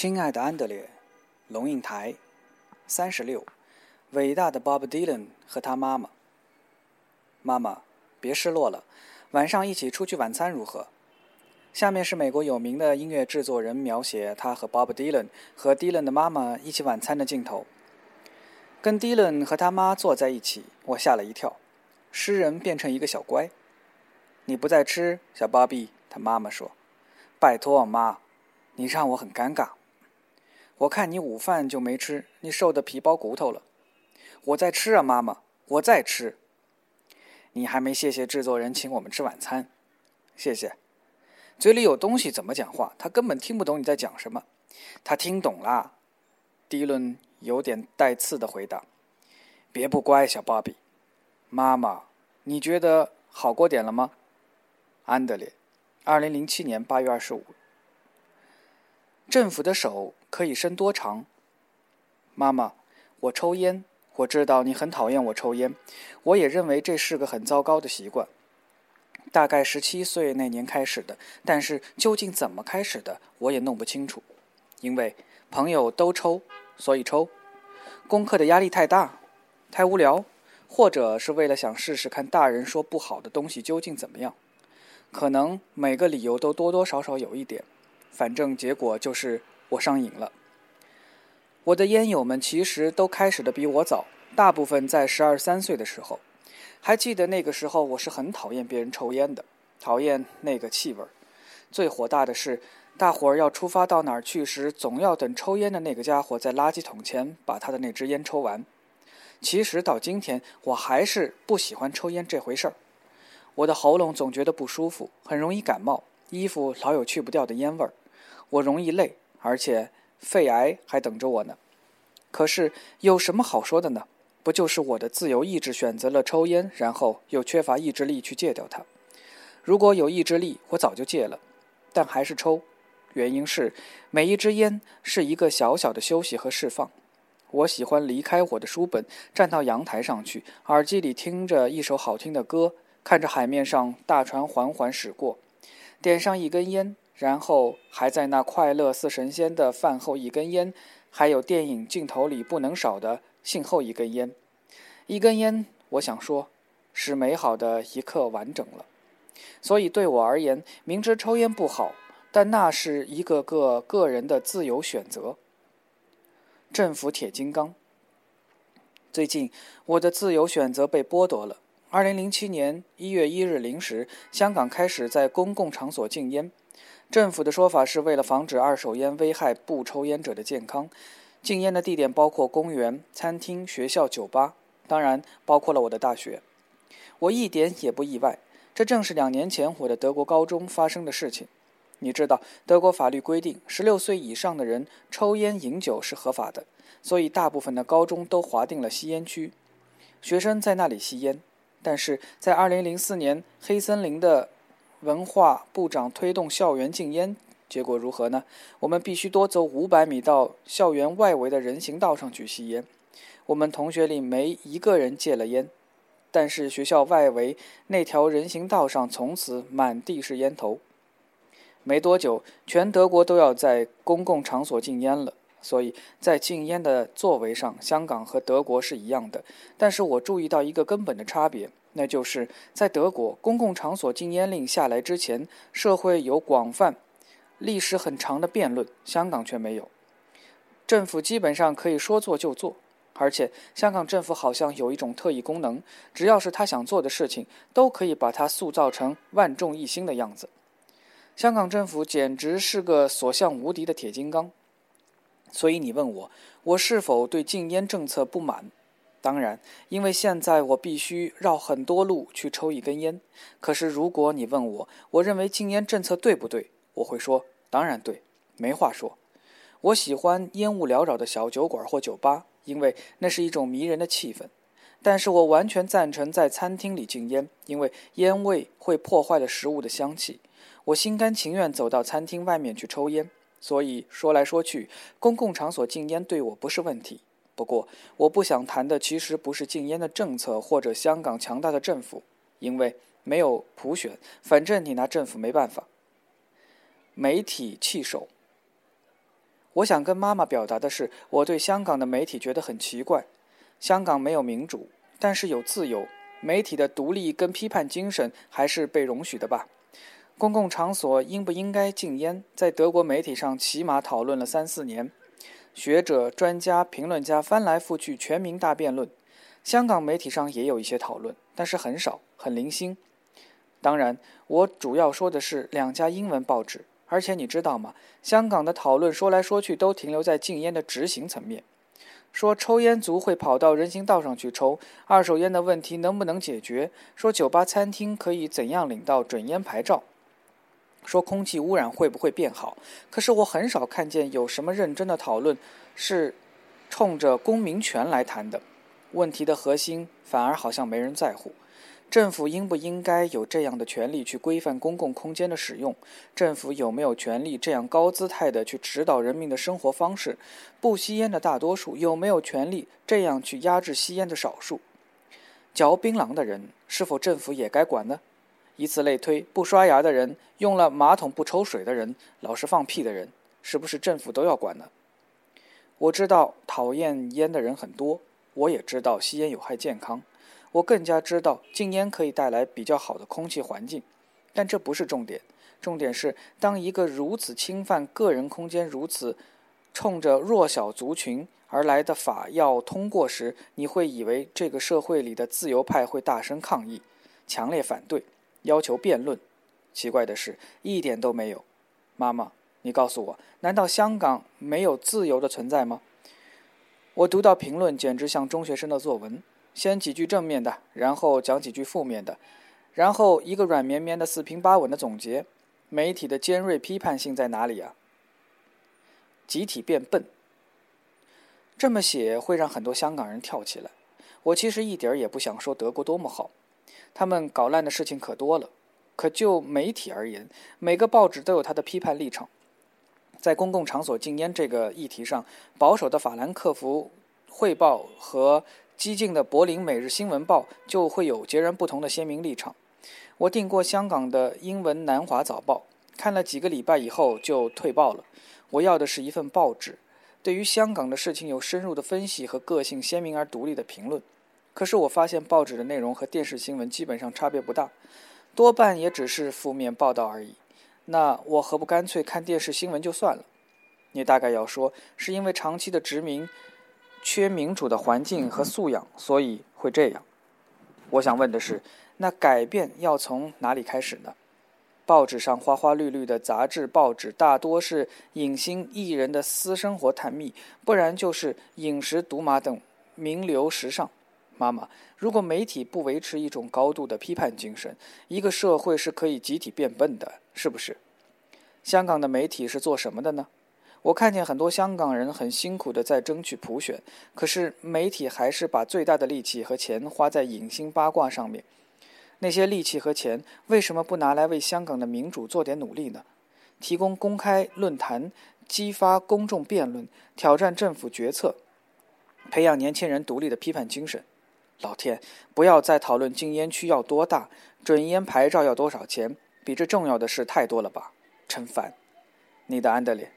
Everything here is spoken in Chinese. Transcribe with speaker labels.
Speaker 1: 亲爱的安德烈，龙应台，三十六，伟大的 Bob Dylan 和他妈妈。妈妈，别失落了，晚上一起出去晚餐如何？下面是美国有名的音乐制作人描写他和 Bob Dylan 和 Dylan 的妈妈一起晚餐的镜头。跟 Dylan 和他妈坐在一起，我吓了一跳，诗人变成一个小乖。你不再吃，小 Bobby，他妈妈说：“拜托，妈，你让我很尴尬。”我看你午饭就没吃，你瘦得皮包骨头了。我在吃啊，妈妈，我在吃。你还没谢谢制作人请我们吃晚餐，谢谢。嘴里有东西怎么讲话？他根本听不懂你在讲什么。他听懂了。迪伦有点带刺的回答：“别不乖，小芭比。”妈妈，你觉得好过点了吗？安德烈，二零零七年八月二十五。政府的手可以伸多长？妈妈，我抽烟，我知道你很讨厌我抽烟，我也认为这是个很糟糕的习惯。大概十七岁那年开始的，但是究竟怎么开始的，我也弄不清楚。因为朋友都抽，所以抽。功课的压力太大，太无聊，或者是为了想试试看大人说不好的东西究竟怎么样。可能每个理由都多多少少有一点。反正结果就是我上瘾了。我的烟友们其实都开始的比我早，大部分在十二三岁的时候。还记得那个时候，我是很讨厌别人抽烟的，讨厌那个气味儿。最火大的是，大伙儿要出发到哪儿去时，总要等抽烟的那个家伙在垃圾桶前把他的那支烟抽完。其实到今天，我还是不喜欢抽烟这回事儿。我的喉咙总觉得不舒服，很容易感冒，衣服老有去不掉的烟味儿。我容易累，而且肺癌还等着我呢。可是有什么好说的呢？不就是我的自由意志选择了抽烟，然后又缺乏意志力去戒掉它？如果有意志力，我早就戒了，但还是抽。原因是每一支烟是一个小小的休息和释放。我喜欢离开我的书本，站到阳台上去，耳机里听着一首好听的歌，看着海面上大船缓缓驶过，点上一根烟。然后还在那快乐似神仙的饭后一根烟，还有电影镜头里不能少的信后一根烟，一根烟，我想说，使美好的一刻完整了。所以对我而言，明知抽烟不好，但那是一个个个人的自由选择。政府铁金刚。最近我的自由选择被剥夺了。二零零七年一月一日零时，香港开始在公共场所禁烟。政府的说法是为了防止二手烟危害不抽烟者的健康，禁烟的地点包括公园、餐厅、学校、酒吧，当然包括了我的大学。我一点也不意外，这正是两年前我的德国高中发生的事情。你知道，德国法律规定，十六岁以上的人抽烟饮酒是合法的，所以大部分的高中都划定了吸烟区，学生在那里吸烟。但是在二零零四年，黑森林的。文化部长推动校园禁烟，结果如何呢？我们必须多走五百米到校园外围的人行道上去吸烟。我们同学里没一个人戒了烟，但是学校外围那条人行道上从此满地是烟头。没多久，全德国都要在公共场所禁烟了。所以在禁烟的作为上，香港和德国是一样的。但是我注意到一个根本的差别。那就是在德国，公共场所禁烟令下来之前，社会有广泛、历史很长的辩论；香港却没有。政府基本上可以说做就做，而且香港政府好像有一种特异功能，只要是他想做的事情，都可以把它塑造成万众一心的样子。香港政府简直是个所向无敌的铁金刚。所以你问我，我是否对禁烟政策不满？当然，因为现在我必须绕很多路去抽一根烟。可是，如果你问我，我认为禁烟政策对不对？我会说，当然对，没话说。我喜欢烟雾缭绕的小酒馆或酒吧，因为那是一种迷人的气氛。但是我完全赞成在餐厅里禁烟，因为烟味会破坏了食物的香气。我心甘情愿走到餐厅外面去抽烟。所以说来说去，公共场所禁烟对我不是问题。不过，我不想谈的其实不是禁烟的政策或者香港强大的政府，因为没有普选，反正你拿政府没办法。媒体弃守。我想跟妈妈表达的是，我对香港的媒体觉得很奇怪。香港没有民主，但是有自由，媒体的独立跟批判精神还是被容许的吧？公共场所应不应该禁烟，在德国媒体上起码讨论了三四年，学者、专家、评论家翻来覆去，全民大辩论。香港媒体上也有一些讨论，但是很少，很零星。当然，我主要说的是两家英文报纸。而且你知道吗？香港的讨论说来说去都停留在禁烟的执行层面，说抽烟族会跑到人行道上去抽，二手烟的问题能不能解决？说酒吧、餐厅可以怎样领到准烟牌照？说空气污染会不会变好？可是我很少看见有什么认真的讨论是冲着公民权来谈的。问题的核心反而好像没人在乎。政府应不应该有这样的权利去规范公共空间的使用？政府有没有权利这样高姿态的去指导人民的生活方式？不吸烟的大多数有没有权利这样去压制吸烟的少数？嚼槟榔的人是否政府也该管呢？以此类推，不刷牙的人、用了马桶不抽水的人、老是放屁的人，是不是政府都要管呢？我知道讨厌烟的人很多，我也知道吸烟有害健康。我更加知道禁烟可以带来比较好的空气环境，但这不是重点。重点是，当一个如此侵犯个人空间、如此冲着弱小族群而来的法要通过时，你会以为这个社会里的自由派会大声抗议、强烈反对、要求辩论。奇怪的是，一点都没有。妈妈，你告诉我，难道香港没有自由的存在吗？我读到评论，简直像中学生的作文。先几句正面的，然后讲几句负面的，然后一个软绵绵的四平八稳的总结。媒体的尖锐批判性在哪里啊？集体变笨，这么写会让很多香港人跳起来。我其实一点也不想说德国多么好，他们搞烂的事情可多了。可就媒体而言，每个报纸都有它的批判立场。在公共场所禁烟这个议题上，保守的法兰克福汇报和。激进的柏林《每日新闻报》就会有截然不同的鲜明立场。我订过香港的英文《南华早报》，看了几个礼拜以后就退报了。我要的是一份报纸，对于香港的事情有深入的分析和个性鲜明而独立的评论。可是我发现报纸的内容和电视新闻基本上差别不大，多半也只是负面报道而已。那我何不干脆看电视新闻就算了？你大概要说，是因为长期的殖民。缺民主的环境和素养，所以会这样。我想问的是，那改变要从哪里开始呢？报纸上花花绿绿的杂志、报纸大多是影星艺人的私生活探秘，不然就是饮食、赌马等名流时尚。妈妈，如果媒体不维持一种高度的批判精神，一个社会是可以集体变笨的，是不是？香港的媒体是做什么的呢？我看见很多香港人很辛苦地在争取普选，可是媒体还是把最大的力气和钱花在影星八卦上面。那些力气和钱为什么不拿来为香港的民主做点努力呢？提供公开论坛，激发公众辩论，挑战政府决策，培养年轻人独立的批判精神。老天，不要再讨论禁烟区要多大，准烟牌照要多少钱，比这重要的事太多了吧？陈凡！你的安德烈。